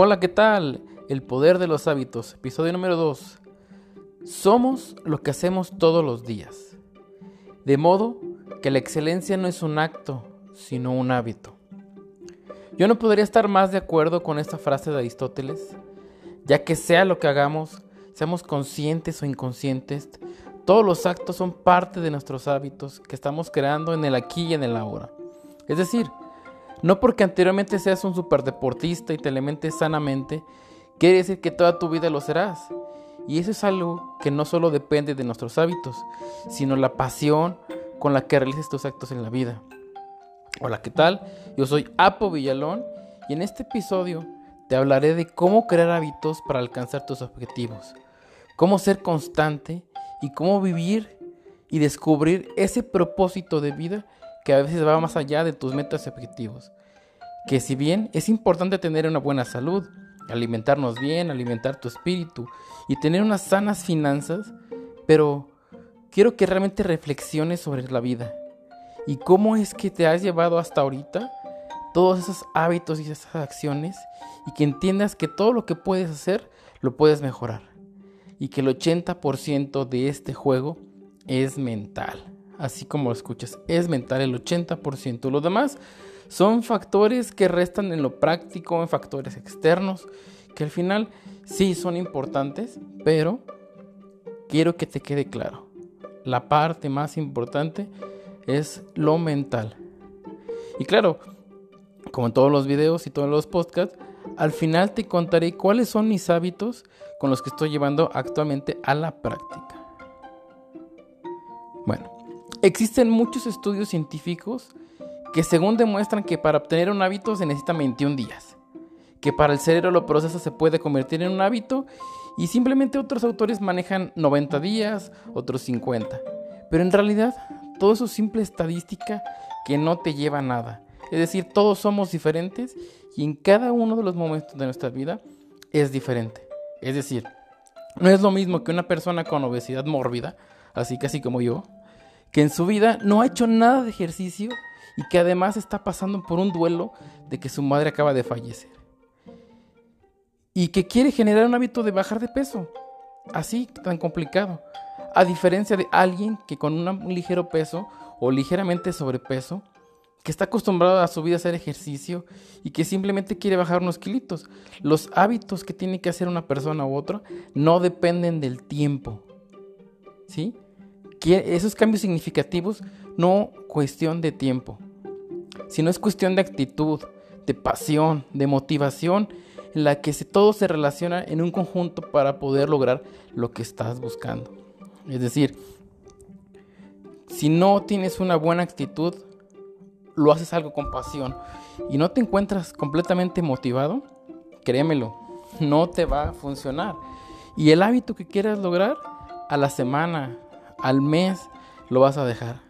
Hola, ¿qué tal? El poder de los hábitos, episodio número 2. Somos lo que hacemos todos los días. De modo que la excelencia no es un acto, sino un hábito. Yo no podría estar más de acuerdo con esta frase de Aristóteles, ya que sea lo que hagamos, seamos conscientes o inconscientes, todos los actos son parte de nuestros hábitos que estamos creando en el aquí y en el ahora. Es decir, no porque anteriormente seas un superdeportista y te alimentes sanamente, quiere decir que toda tu vida lo serás. Y eso es algo que no solo depende de nuestros hábitos, sino la pasión con la que realices tus actos en la vida. Hola, ¿qué tal? Yo soy Apo Villalón y en este episodio te hablaré de cómo crear hábitos para alcanzar tus objetivos, cómo ser constante y cómo vivir y descubrir ese propósito de vida que a veces va más allá de tus metas y objetivos. Que si bien es importante tener una buena salud, alimentarnos bien, alimentar tu espíritu y tener unas sanas finanzas, pero quiero que realmente reflexiones sobre la vida y cómo es que te has llevado hasta ahorita todos esos hábitos y esas acciones y que entiendas que todo lo que puedes hacer lo puedes mejorar y que el 80% de este juego es mental así como lo escuchas, es mental el 80%. Los demás son factores que restan en lo práctico, en factores externos, que al final sí son importantes, pero quiero que te quede claro. La parte más importante es lo mental. Y claro, como en todos los videos y todos los podcasts, al final te contaré cuáles son mis hábitos con los que estoy llevando actualmente a la práctica. Bueno, Existen muchos estudios científicos que según demuestran que para obtener un hábito se necesita 21 días, que para el cerebro lo proceso se puede convertir en un hábito y simplemente otros autores manejan 90 días, otros 50. Pero en realidad todo eso es simple estadística que no te lleva a nada. Es decir, todos somos diferentes y en cada uno de los momentos de nuestra vida es diferente. Es decir, no es lo mismo que una persona con obesidad mórbida, así casi como yo, que en su vida no ha hecho nada de ejercicio y que además está pasando por un duelo de que su madre acaba de fallecer. Y que quiere generar un hábito de bajar de peso. Así, tan complicado. A diferencia de alguien que con un ligero peso o ligeramente sobrepeso, que está acostumbrado a su vida a hacer ejercicio y que simplemente quiere bajar unos kilitos. Los hábitos que tiene que hacer una persona u otra no dependen del tiempo. ¿Sí? Esos cambios significativos no cuestión de tiempo, sino es cuestión de actitud, de pasión, de motivación, en la que todo se relaciona en un conjunto para poder lograr lo que estás buscando. Es decir, si no tienes una buena actitud, lo haces algo con pasión y no te encuentras completamente motivado, créemelo, no te va a funcionar. Y el hábito que quieras lograr a la semana, al mes lo vas a dejar.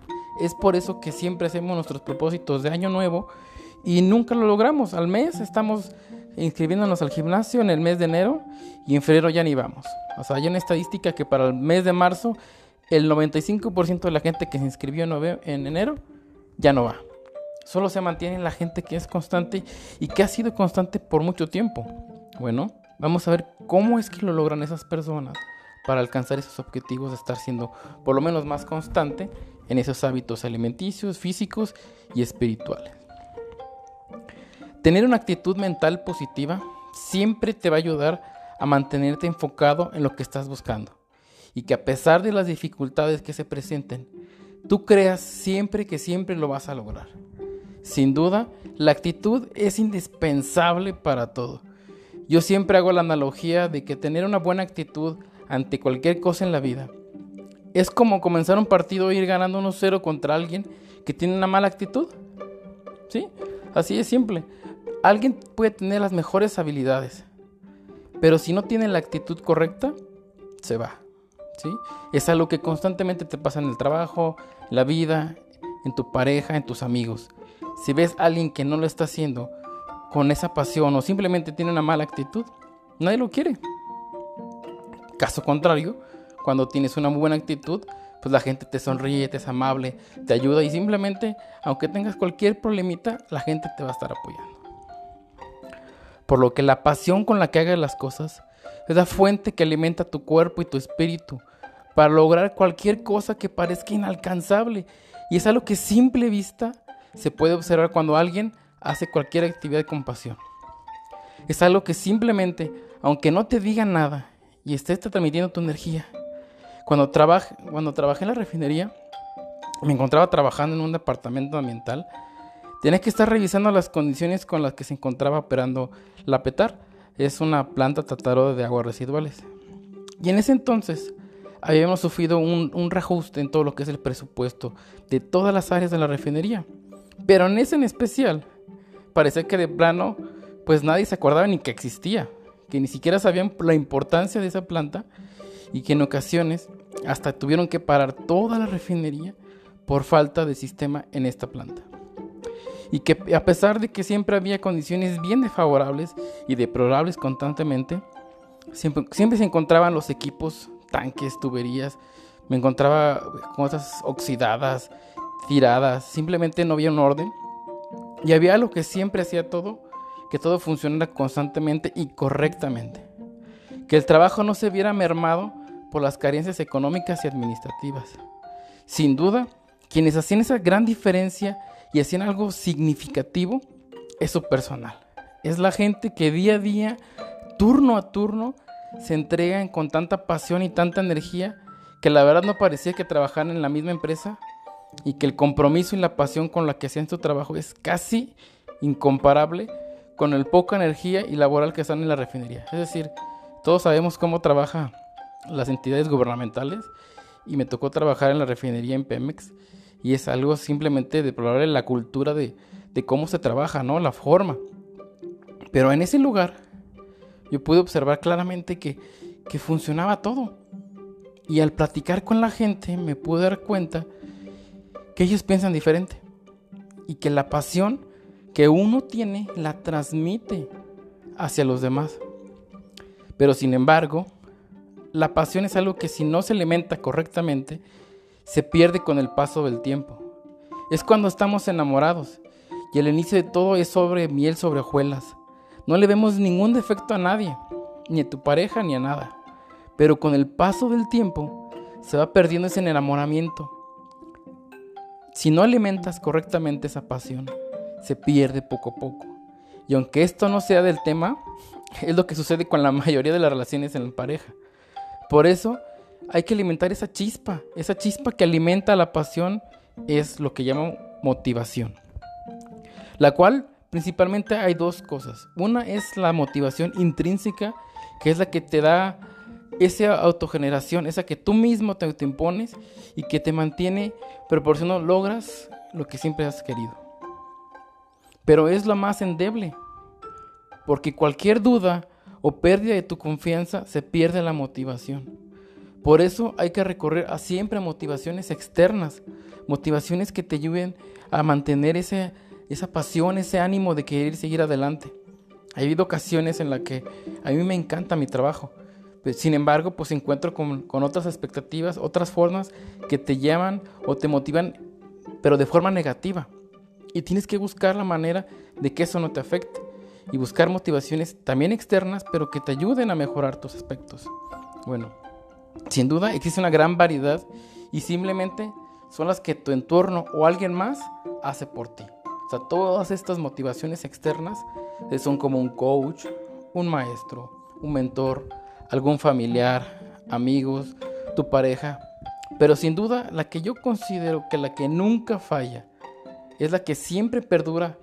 Es por eso que siempre hacemos nuestros propósitos de año nuevo y nunca lo logramos. Al mes estamos inscribiéndonos al gimnasio en el mes de enero y en febrero ya ni vamos. O sea, hay una estadística que para el mes de marzo el 95% de la gente que se inscribió en enero ya no va. Solo se mantiene la gente que es constante y que ha sido constante por mucho tiempo. Bueno, vamos a ver cómo es que lo logran esas personas para alcanzar esos objetivos estar siendo por lo menos más constante en esos hábitos alimenticios, físicos y espirituales. Tener una actitud mental positiva siempre te va a ayudar a mantenerte enfocado en lo que estás buscando y que a pesar de las dificultades que se presenten, tú creas siempre que siempre lo vas a lograr. Sin duda, la actitud es indispensable para todo. Yo siempre hago la analogía de que tener una buena actitud ante cualquier cosa en la vida. Es como comenzar un partido e ir ganando 1-0 contra alguien que tiene una mala actitud. ¿Sí? Así es simple. Alguien puede tener las mejores habilidades, pero si no tiene la actitud correcta, se va. ¿Sí? Es algo que constantemente te pasa en el trabajo, la vida, en tu pareja, en tus amigos. Si ves a alguien que no lo está haciendo con esa pasión o simplemente tiene una mala actitud, nadie lo quiere. Caso contrario, cuando tienes una muy buena actitud, pues la gente te sonríe, te es amable, te ayuda y simplemente, aunque tengas cualquier problemita, la gente te va a estar apoyando. Por lo que la pasión con la que hagas las cosas es la fuente que alimenta tu cuerpo y tu espíritu para lograr cualquier cosa que parezca inalcanzable. Y es algo que simple vista se puede observar cuando alguien hace cualquier actividad con pasión. Es algo que simplemente, aunque no te diga nada y estés transmitiendo tu energía, cuando, cuando trabajé en la refinería, me encontraba trabajando en un departamento ambiental, tenía que estar revisando las condiciones con las que se encontraba operando la PETAR. Es una planta tratadora de aguas residuales. Y en ese entonces habíamos sufrido un, un reajuste en todo lo que es el presupuesto de todas las áreas de la refinería. Pero en ese en especial, parecía que de plano, pues nadie se acordaba ni que existía, que ni siquiera sabían la importancia de esa planta y que en ocasiones hasta tuvieron que parar toda la refinería por falta de sistema en esta planta. Y que a pesar de que siempre había condiciones bien desfavorables y deplorables constantemente, siempre, siempre se encontraban los equipos, tanques, tuberías, me encontraba cosas oxidadas, tiradas, simplemente no había un orden. Y había algo que siempre hacía todo, que todo funcionara constantemente y correctamente. Que el trabajo no se viera mermado por las carencias económicas y administrativas. Sin duda, quienes hacían esa gran diferencia y hacían algo significativo es su personal. Es la gente que día a día, turno a turno, se entregan con tanta pasión y tanta energía que la verdad no parecía que trabajaran en la misma empresa y que el compromiso y la pasión con la que hacían su trabajo es casi incomparable con el poca energía y laboral que están en la refinería. Es decir, todos sabemos cómo trabaja las entidades gubernamentales y me tocó trabajar en la refinería en Pemex y es algo simplemente deplorable la cultura de, de cómo se trabaja, ¿no? La forma. Pero en ese lugar yo pude observar claramente que, que funcionaba todo. Y al platicar con la gente me pude dar cuenta que ellos piensan diferente. Y que la pasión que uno tiene la transmite hacia los demás. Pero sin embargo, la pasión es algo que si no se alimenta correctamente, se pierde con el paso del tiempo. Es cuando estamos enamorados y el inicio de todo es sobre miel sobre hojuelas. No le vemos ningún defecto a nadie, ni a tu pareja ni a nada. Pero con el paso del tiempo se va perdiendo ese enamoramiento. Si no alimentas correctamente esa pasión, se pierde poco a poco. Y aunque esto no sea del tema, es lo que sucede con la mayoría de las relaciones en pareja. Por eso hay que alimentar esa chispa. Esa chispa que alimenta la pasión es lo que llaman motivación. La cual principalmente hay dos cosas. Una es la motivación intrínseca, que es la que te da esa autogeneración, esa que tú mismo te autoimpones y que te mantiene proporcionando, logras lo que siempre has querido. Pero es la más endeble, porque cualquier duda o pérdida de tu confianza se pierde la motivación. Por eso hay que recorrer a siempre motivaciones externas, motivaciones que te ayuden a mantener ese, esa pasión, ese ánimo de querer seguir adelante. Ha habido ocasiones en las que a mí me encanta mi trabajo, sin embargo, pues encuentro con, con otras expectativas, otras formas que te llaman o te motivan, pero de forma negativa. Y tienes que buscar la manera de que eso no te afecte. Y buscar motivaciones también externas, pero que te ayuden a mejorar tus aspectos. Bueno, sin duda existe una gran variedad y simplemente son las que tu entorno o alguien más hace por ti. O sea, todas estas motivaciones externas son como un coach, un maestro, un mentor, algún familiar, amigos, tu pareja. Pero sin duda la que yo considero que la que nunca falla es la que siempre perdura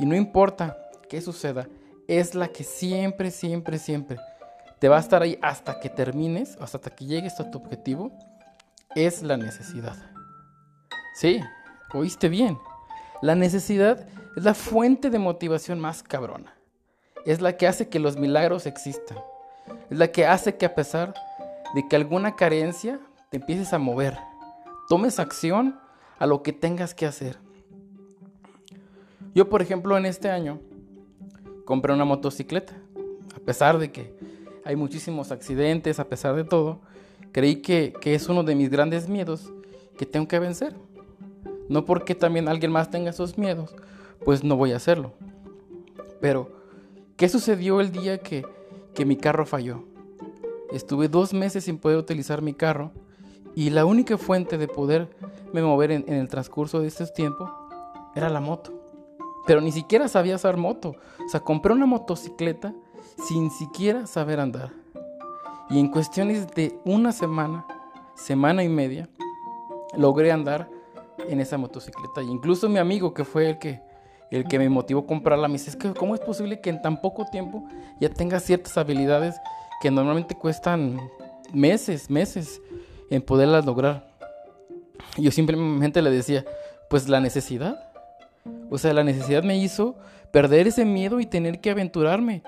y no importa qué suceda, es la que siempre, siempre, siempre te va a estar ahí hasta que termines, hasta que llegues a tu objetivo, es la necesidad. Sí, oíste bien. La necesidad es la fuente de motivación más cabrona. Es la que hace que los milagros existan. Es la que hace que a pesar de que alguna carencia te empieces a mover, tomes acción a lo que tengas que hacer. Yo, por ejemplo, en este año compré una motocicleta, a pesar de que hay muchísimos accidentes, a pesar de todo, creí que, es uno de mis grandes miedos que tengo que vencer. No porque también alguien más tenga esos miedos, pues no voy a hacerlo. Pero ¿Qué sucedió el día que, que mi carro falló? Estuve dos meses sin poder utilizar mi carro y la única fuente de poderme mover en, el transcurso de este tiempo era la moto. Pero ni siquiera sabía usar moto. O sea, compré una motocicleta sin siquiera saber andar. Y en cuestiones de una semana, semana y media, logré andar en esa motocicleta. Y incluso mi amigo, que fue el que, el que me motivó a comprarla, me dice, es que ¿cómo es posible que en tan poco tiempo ya tengas ciertas habilidades que normalmente cuestan meses, meses en poderlas lograr? Yo simplemente le decía, pues la necesidad. O sea, la necesidad me hizo perder ese miedo y tener que aventurarme.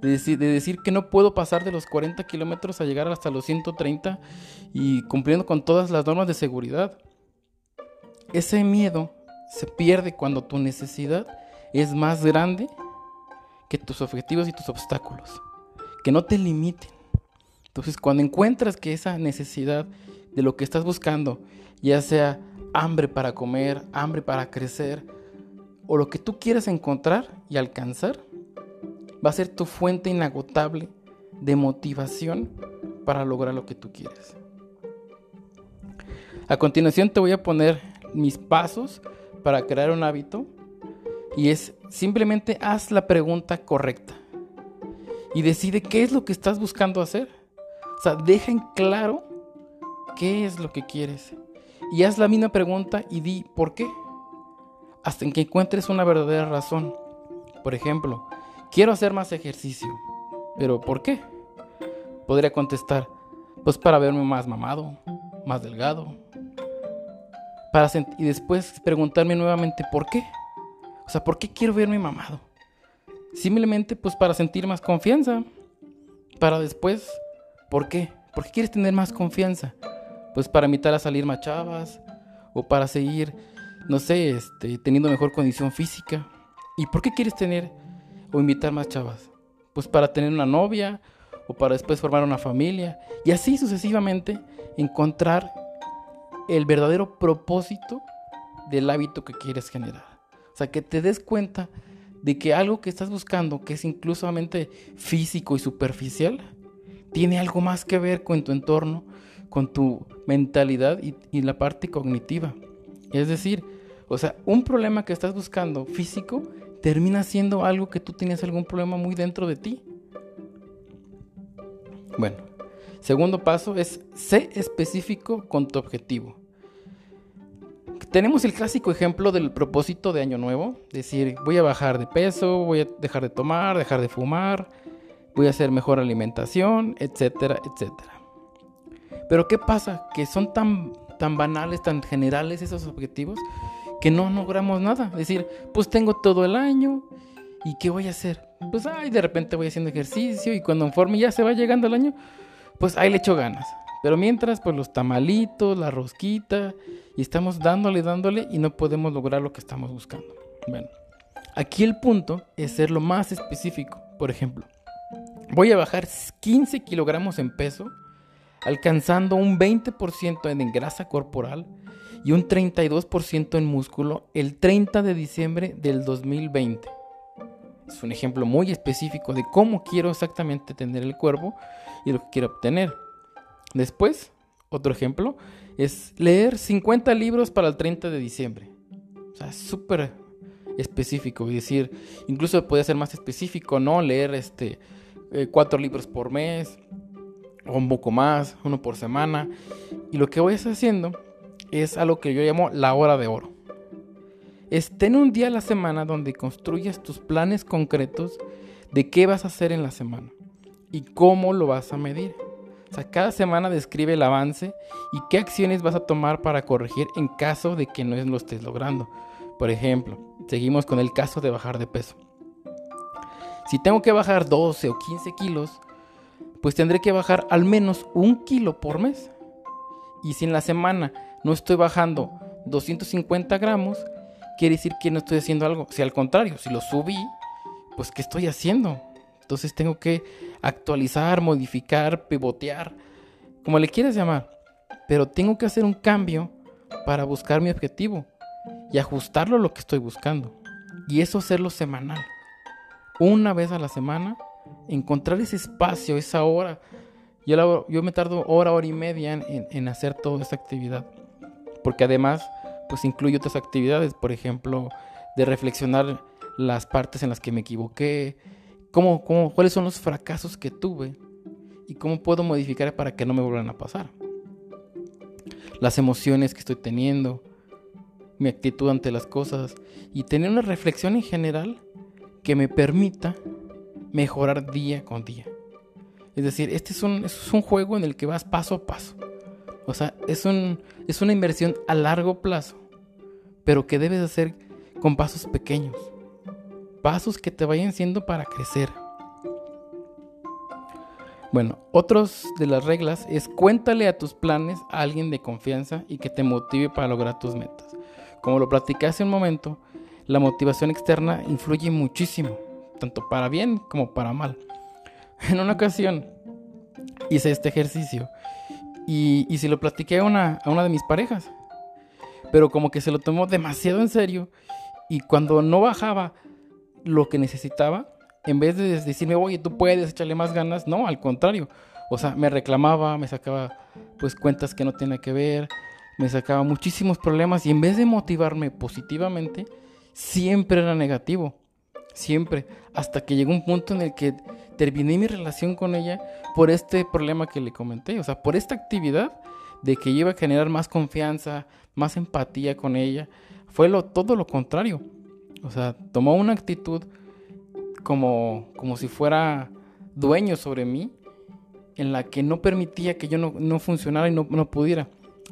De decir, de decir, que no puedo pasar de los 40 kilómetros a llegar hasta los 130 y cumpliendo con todas las normas de seguridad. Ese miedo se pierde cuando tu necesidad es más grande que tus objetivos y tus obstáculos. Que no te limiten. Entonces, cuando encuentras que esa necesidad de lo que estás buscando, ya sea hambre para comer, hambre para crecer, o lo que tú quieras encontrar y alcanzar, va a ser tu fuente inagotable de motivación para lograr lo que tú quieres. A continuación te voy a poner mis pasos para crear un hábito y es simplemente haz la pregunta correcta y decide qué es lo que estás buscando hacer. O sea, deja en claro qué es lo que quieres y haz la misma pregunta y di por qué hasta en que encuentres una verdadera razón. Por ejemplo, quiero hacer más ejercicio. ¿Pero por qué? Podría contestar, pues para verme más mamado, más delgado. Para y después preguntarme nuevamente por qué. O sea, ¿por qué quiero verme mamado? Simplemente pues para sentir más confianza. Para después, ¿por qué? ¿Por qué quieres tener más confianza? Pues para invitar a salir más o para seguir no sé, este, teniendo mejor condición física. ¿Y por qué quieres tener o invitar más chavas? Pues para tener una novia o para después formar una familia y así sucesivamente encontrar el verdadero propósito del hábito que quieres generar. O sea, que te des cuenta de que algo que estás buscando, que es inclusivamente físico y superficial, tiene algo más que ver con tu entorno, con tu mentalidad y, y la parte cognitiva. Es decir, o sea, un problema que estás buscando físico termina siendo algo que tú tienes algún problema muy dentro de ti. Bueno, segundo paso es sé específico con tu objetivo. Tenemos el clásico ejemplo del propósito de año nuevo, decir, voy a bajar de peso, voy a dejar de tomar, dejar de fumar, voy a hacer mejor alimentación, etcétera, etcétera. Pero ¿qué pasa? Que son tan, tan banales, tan generales esos objetivos, que no logramos nada. Es decir, pues tengo todo el año y ¿qué voy a hacer? Pues ay, de repente voy haciendo ejercicio y cuando forma ya se va llegando el año, pues ahí le echo ganas. Pero mientras, pues los tamalitos, la rosquita, y estamos dándole, dándole y no podemos lograr lo que estamos buscando. Bueno, aquí el punto es ser lo más específico. Por ejemplo, voy a bajar 15 kilogramos en peso, alcanzando un 20% en grasa corporal y un 32% en músculo el 30 de diciembre del 2020. Es un ejemplo muy específico de cómo quiero exactamente tener el cuerpo y lo que quiero obtener. Después, otro ejemplo es leer 50 libros para el 30 de diciembre. O sea, súper específico. Es decir, incluso puede ser más específico, ¿no? Leer este, eh, cuatro libros por mes un poco más, uno por semana. Y lo que voy a haciendo es algo que yo llamo la hora de oro. Es tener un día a la semana donde construyas tus planes concretos de qué vas a hacer en la semana y cómo lo vas a medir. O sea, cada semana describe el avance y qué acciones vas a tomar para corregir en caso de que no lo estés logrando. Por ejemplo, seguimos con el caso de bajar de peso. Si tengo que bajar 12 o 15 kilos, pues tendré que bajar al menos un kilo por mes. Y si en la semana no estoy bajando 250 gramos, quiere decir que no estoy haciendo algo. Si al contrario, si lo subí, pues ¿qué estoy haciendo? Entonces tengo que actualizar, modificar, pivotear, como le quieras llamar. Pero tengo que hacer un cambio para buscar mi objetivo y ajustarlo a lo que estoy buscando. Y eso hacerlo semanal. una vez a la semana, encontrar ese espacio, esa hora. Yo, yo me tardo hora, hora y media en, en hacer toda esta actividad. Porque además, pues incluye otras actividades, por ejemplo, de reflexionar las partes en las que me equivoqué, cómo, cómo, cuáles son los fracasos que tuve y cómo puedo modificar para que no me vuelvan a pasar. Las emociones que estoy teniendo, mi actitud ante las cosas y tener una reflexión en general que me permita mejorar día con día. Es decir, este es un, es un juego en el que vas paso a paso. O sea, es, un, es una inversión a largo plazo, pero que debes hacer con pasos pequeños. Pasos que te vayan siendo para crecer. Bueno, otros de las reglas es cuéntale a tus planes a alguien de confianza y que te motive para lograr tus metas. Como lo platicé hace un momento, la motivación externa influye muchísimo, tanto para bien como para mal. En una ocasión hice este ejercicio y, y se lo platiqué a una, a una de mis parejas, pero como que se lo tomó demasiado en serio y cuando no bajaba lo que necesitaba, en vez de decirme, oye, tú puedes echarle más ganas, no, al contrario. O sea, me reclamaba, me sacaba pues cuentas que no tenía que ver, me sacaba muchísimos problemas y en vez de motivarme positivamente, siempre era negativo. Siempre. Hasta que llegó un punto en el que terminé mi relación con ella por este problema que le comenté. O sea, por esta actividad de que iba a generar más confianza, más empatía con ella. Fue lo, todo lo contrario. O sea, tomó una actitud como, como si fuera dueño sobre mí, en la que no permitía que yo no, funcionara y no, no, pudiera.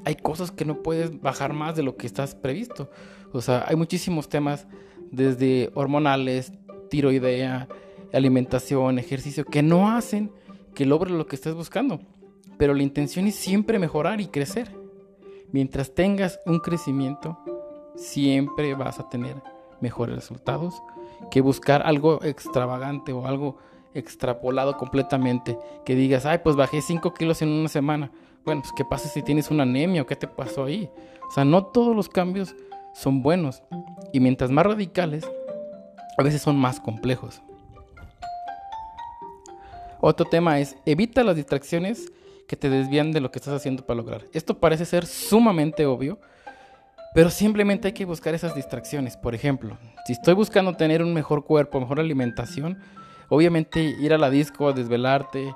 Hay cosas que no puedes bajar más de lo que estás previsto. O sea, hay muchísimos temas, desde hormonales, tiroidea, alimentación, ejercicio, que no hacen que logres lo que estás buscando. Pero la intención es siempre mejorar y crecer. Mientras tengas un crecimiento, siempre vas a tener mejores resultados que buscar algo extravagante o algo extrapolado completamente. Que digas, ay, pues bajé 5 kilos en una semana. Bueno, pues qué pasa si tienes una anemia o qué te pasó ahí. O sea, no todos los cambios son buenos. Y mientras más radicales, a veces son más complejos. Otro tema es, evita las distracciones que te desvían de lo que estás haciendo para lograr. Esto parece ser sumamente obvio, pero simplemente hay que buscar esas distracciones. Por ejemplo, si estoy buscando tener un mejor cuerpo, mejor alimentación, obviamente ir a la disco, desvelarte,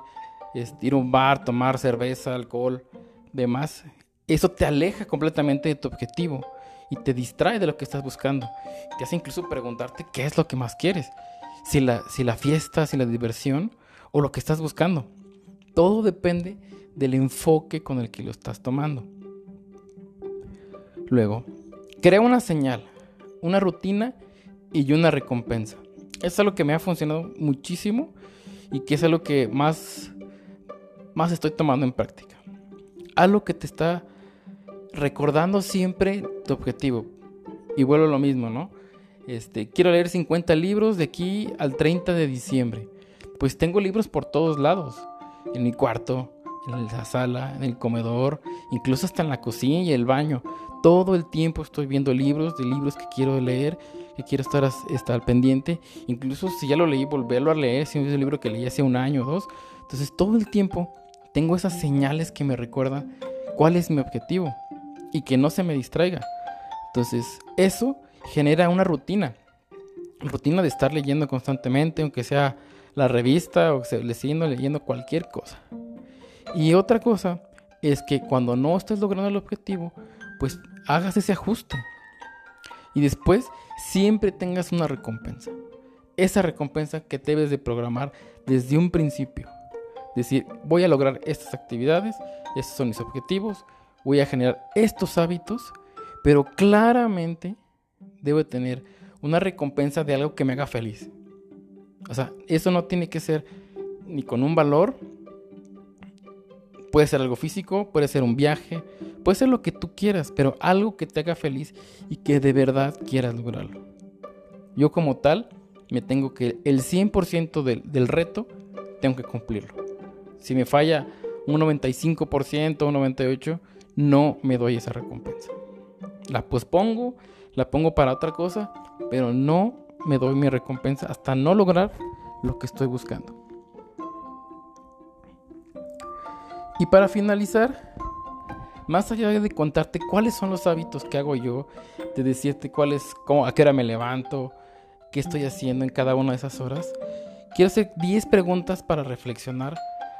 ir a un bar, tomar cerveza, alcohol, demás, eso te aleja completamente de tu objetivo y te distrae de lo que estás buscando. Te hace incluso preguntarte qué es lo que más quieres. Si la, si la fiesta, si la diversión o lo que estás buscando. Todo depende del enfoque con el que lo estás tomando. Luego, crea una señal, una rutina y una recompensa. Es algo que me ha funcionado muchísimo y que es algo que más, más estoy tomando en práctica. Algo que te está recordando siempre tu objetivo. Y vuelvo a lo mismo, ¿no? Este, quiero leer 50 libros de aquí al 30 de diciembre. Pues tengo libros por todos lados. En mi cuarto, en la sala, en el comedor, incluso hasta en la cocina y el baño. Todo el tiempo estoy viendo libros, de libros que quiero leer, que quiero estar, estar al pendiente. Incluso si ya lo leí, volverlo a leer, si es un libro que leí hace un año o dos. Entonces todo el tiempo tengo esas señales que me recuerdan cuál es mi objetivo y que no se me distraiga. Entonces eso genera una rutina. Rutina de estar leyendo constantemente, aunque sea la revista o siguiendo leyendo cualquier cosa. Y otra cosa es que cuando no estés logrando el objetivo, pues hagas ese ajuste. Y después siempre tengas una recompensa. Esa recompensa que debes de programar desde un principio. Decir, voy a lograr estas actividades, estos son mis objetivos, voy a generar estos hábitos, pero claramente debo tener una recompensa de algo que me haga feliz. O sea, eso no tiene que ser ni con un valor Puede ser algo físico, puede ser un viaje, puede ser lo que tú quieras, pero algo que te haga feliz y que de verdad quieras lograrlo. Yo como tal, me tengo que, el 100% del, del reto, tengo que cumplirlo. Si me falla un 95% o un 98%, no me doy esa recompensa. La pospongo, la pongo para otra cosa, pero no me doy mi recompensa hasta no lograr lo que estoy buscando. Y para finalizar, más allá de contarte cuáles son los hábitos que hago yo, de decirte cuáles, a qué hora me levanto, qué estoy haciendo en cada una de esas horas, quiero hacer 10 preguntas para reflexionar,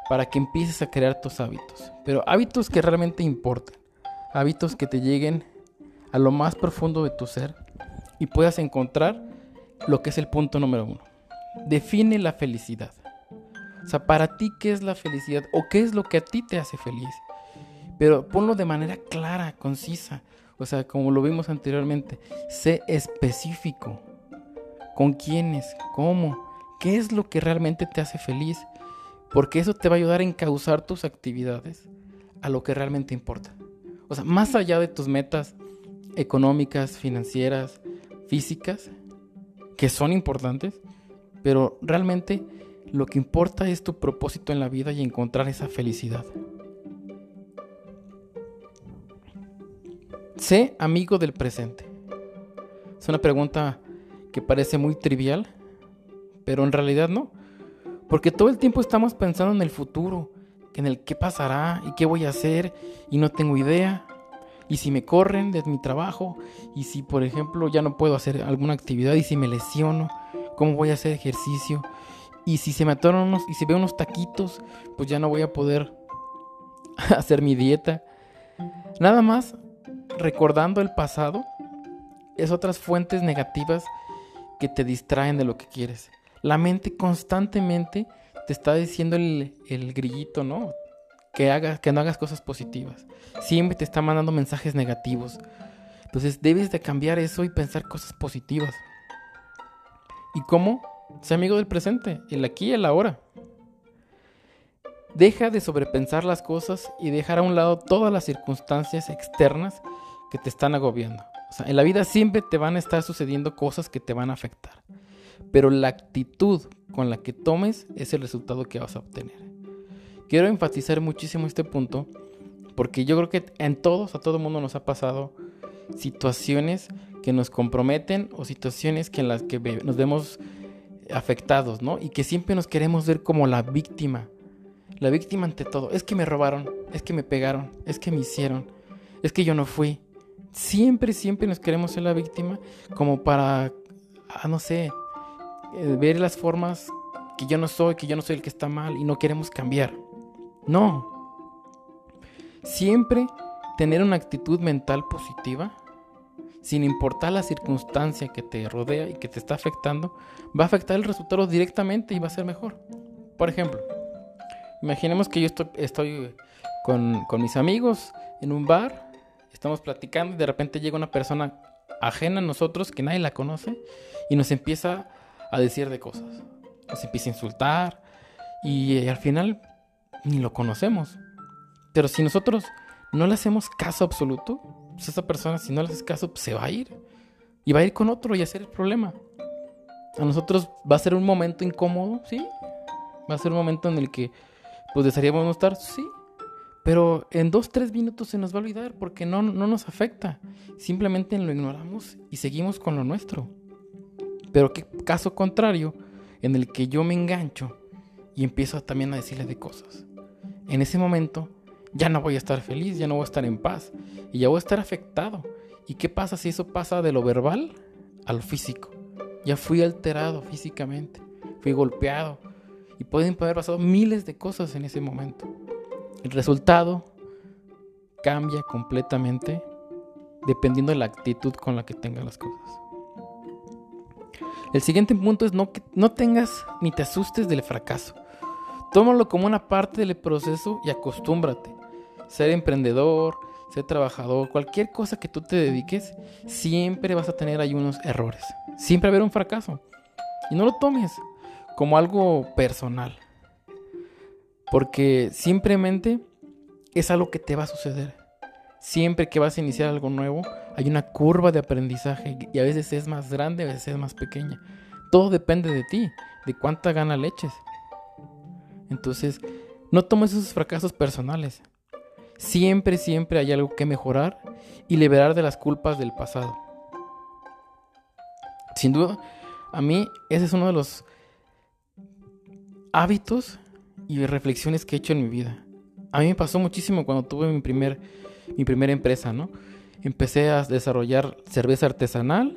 para que empieces a crear tus hábitos. Pero hábitos que realmente importen, hábitos que te lleguen a lo más profundo de tu ser y puedas encontrar lo que es el punto número uno. Define la felicidad. O sea, para ti, ¿qué es la felicidad? ¿O qué es lo que a ti te hace feliz? Pero ponlo de manera clara, concisa. O sea, como lo vimos anteriormente, sé específico. ¿Con quiénes? ¿Cómo? ¿Qué es lo que realmente te hace feliz? Porque eso te va a ayudar a encauzar tus actividades a lo que realmente importa. O sea, más allá de tus metas económicas, financieras, físicas, que son importantes, pero realmente lo que importa es tu propósito en la vida y encontrar esa felicidad. Sé amigo del presente. Es una pregunta que parece muy trivial, pero en realidad no. Porque todo el tiempo estamos pensando en el futuro, en el qué pasará y qué voy a hacer y no tengo idea. Y si me corren de mi trabajo, y si por ejemplo ya no puedo hacer alguna actividad y si me lesiono, ¿cómo voy a hacer ejercicio? Y si se me atoran unos, y si veo unos taquitos, pues ya no voy a poder hacer mi dieta. Nada más recordando el pasado es otras fuentes negativas que te distraen de lo que quieres. La mente constantemente te está diciendo el, el grillito, ¿no? Que, hagas, que no hagas cosas positivas. Siempre te está mandando mensajes negativos. Entonces debes de cambiar eso y pensar cosas positivas. ¿Y cómo? Sé amigo del presente, el aquí y el ahora. Deja de sobrepensar las cosas y dejar a un lado todas las circunstancias externas que te están agobiando. O sea, en la vida siempre te van a estar sucediendo cosas que te van a afectar. Pero la actitud con la que tomes es el resultado que vas a obtener. Quiero enfatizar muchísimo este punto porque yo creo que en todos, a todo mundo nos ha pasado situaciones que nos comprometen o situaciones que en las que nos vemos afectados, ¿no? Y que siempre nos queremos ver como la víctima. La víctima ante todo. Es que me robaron, es que me pegaron, es que me hicieron, es que yo no fui. Siempre, siempre nos queremos ser la víctima como para, ah, no sé, eh, ver las formas que yo no soy, que yo no soy el que está mal y no queremos cambiar. No. Siempre tener una actitud mental positiva sin importar la circunstancia que te rodea y que te está afectando, va a afectar el resultado directamente y va a ser mejor. Por ejemplo, imaginemos que yo estoy, con, con, mis amigos en un bar, estamos platicando y de repente llega una persona ajena a nosotros que nadie la conoce y nos empieza a decir de cosas. Nos empieza a insultar y eh, al final ni lo conocemos. Pero si nosotros no le hacemos caso absoluto, pues esa persona, si no le haces caso, pues se va a ir. Y va a ir con otro y a hacer el problema. A nosotros va a ser un momento incómodo, sí. Va a ser un momento en el que, pues desearíamos no estar, sí. Pero en dos, tres minutos se nos va a olvidar porque no, no nos afecta. Simplemente lo ignoramos y seguimos con lo nuestro. Pero qué caso contrario en el que yo me engancho y empiezo también a decirle de cosas. En ese momento ya no voy a estar feliz, ya no voy a estar en paz y ya voy a estar afectado. ¿Y qué pasa si eso pasa de lo verbal a lo físico? Ya fui alterado físicamente, fui golpeado y pueden haber pasado miles de cosas en ese momento. El resultado cambia completamente dependiendo de la actitud con la que tengas las cosas. El siguiente punto es no, no tengas ni te asustes del fracaso. Tómalo como una parte del proceso y acostúmbrate ser emprendedor, ser trabajador, cualquier cosa que tú te dediques, siempre vas a tener ahí unos errores. Siempre va a haber un fracaso. Y no lo tomes como algo personal. Porque simplemente es algo que te va a suceder. Siempre que vas a iniciar algo nuevo, hay una curva de aprendizaje y a veces es más grande, a veces es más pequeña. Todo depende de ti, de cuánta gana leches. Entonces, no tomes esos fracasos personales. Siempre, siempre hay algo que mejorar y liberar de las culpas del pasado. Sin duda, A mí ese es uno de los hábitos y reflexiones que he hecho en mi vida. A mí me pasó muchísimo cuando tuve mi, primer, mi primera empresa, ¿no? Empecé a desarrollar cerveza artesanal,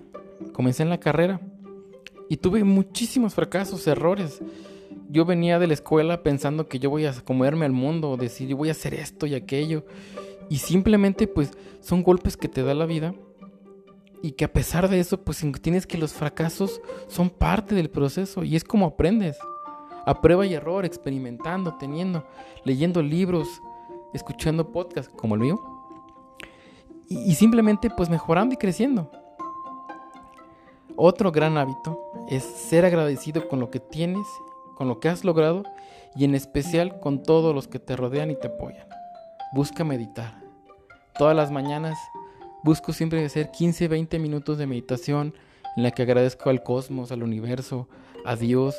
comencé en la carrera y tuve muchísimos fracasos, errores. Yo venía de la escuela pensando que yo voy a comerme al mundo, decir yo voy a hacer esto y aquello. Y simplemente pues son golpes que te da la vida y que a pesar de eso pues tienes que los fracasos son parte del proceso y es como aprendes a prueba y error, experimentando, teniendo, leyendo libros, escuchando podcasts como el mío. Y, simplemente pues mejorando y creciendo. Otro gran hábito es ser agradecido con lo que tienes, con lo que has logrado y en especial con todos los que te rodean y te apoyan. Busca meditar. Todas las mañanas busco siempre hacer 15, 20 minutos de meditación en la que agradezco al cosmos, al universo, a Dios,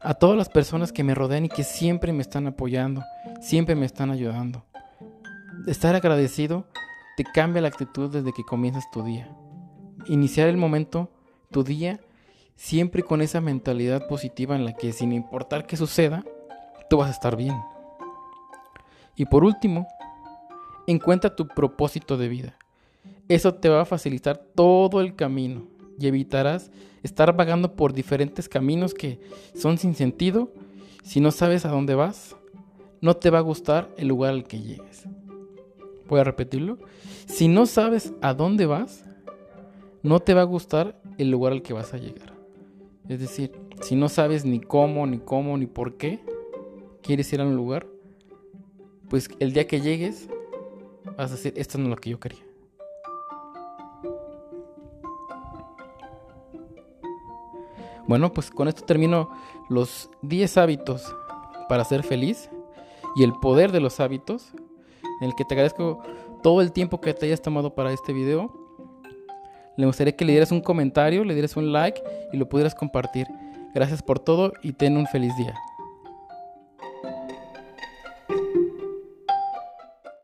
a todas las personas que me rodean y que siempre me están apoyando, siempre me están ayudando. Estar agradecido te cambia la actitud desde que comienzas tu día. Iniciar el momento, tu día, siempre con esa mentalidad positiva en la que sin importar qué suceda, tú vas a estar bien. Y por último, encuentra tu propósito de vida. Eso te va a facilitar todo el camino y evitarás estar vagando por diferentes caminos que son sin sentido. Si no sabes a dónde vas, no te va a gustar el lugar al que llegues. Voy a repetirlo. Si no sabes a dónde vas, no te va a gustar el lugar al que vas a llegar. Es decir, si no sabes ni cómo, ni cómo, ni por qué quieres ir a un lugar, pues el día que llegues vas a decir, esto no es lo que yo quería. Bueno, pues con esto termino los 10 hábitos para ser feliz y el poder de los hábitos, en el que te agradezco todo el tiempo que te hayas tomado para este video. Le gustaría que le dieras un comentario, le dieras un like y lo pudieras compartir. Gracias por todo y ten un feliz día.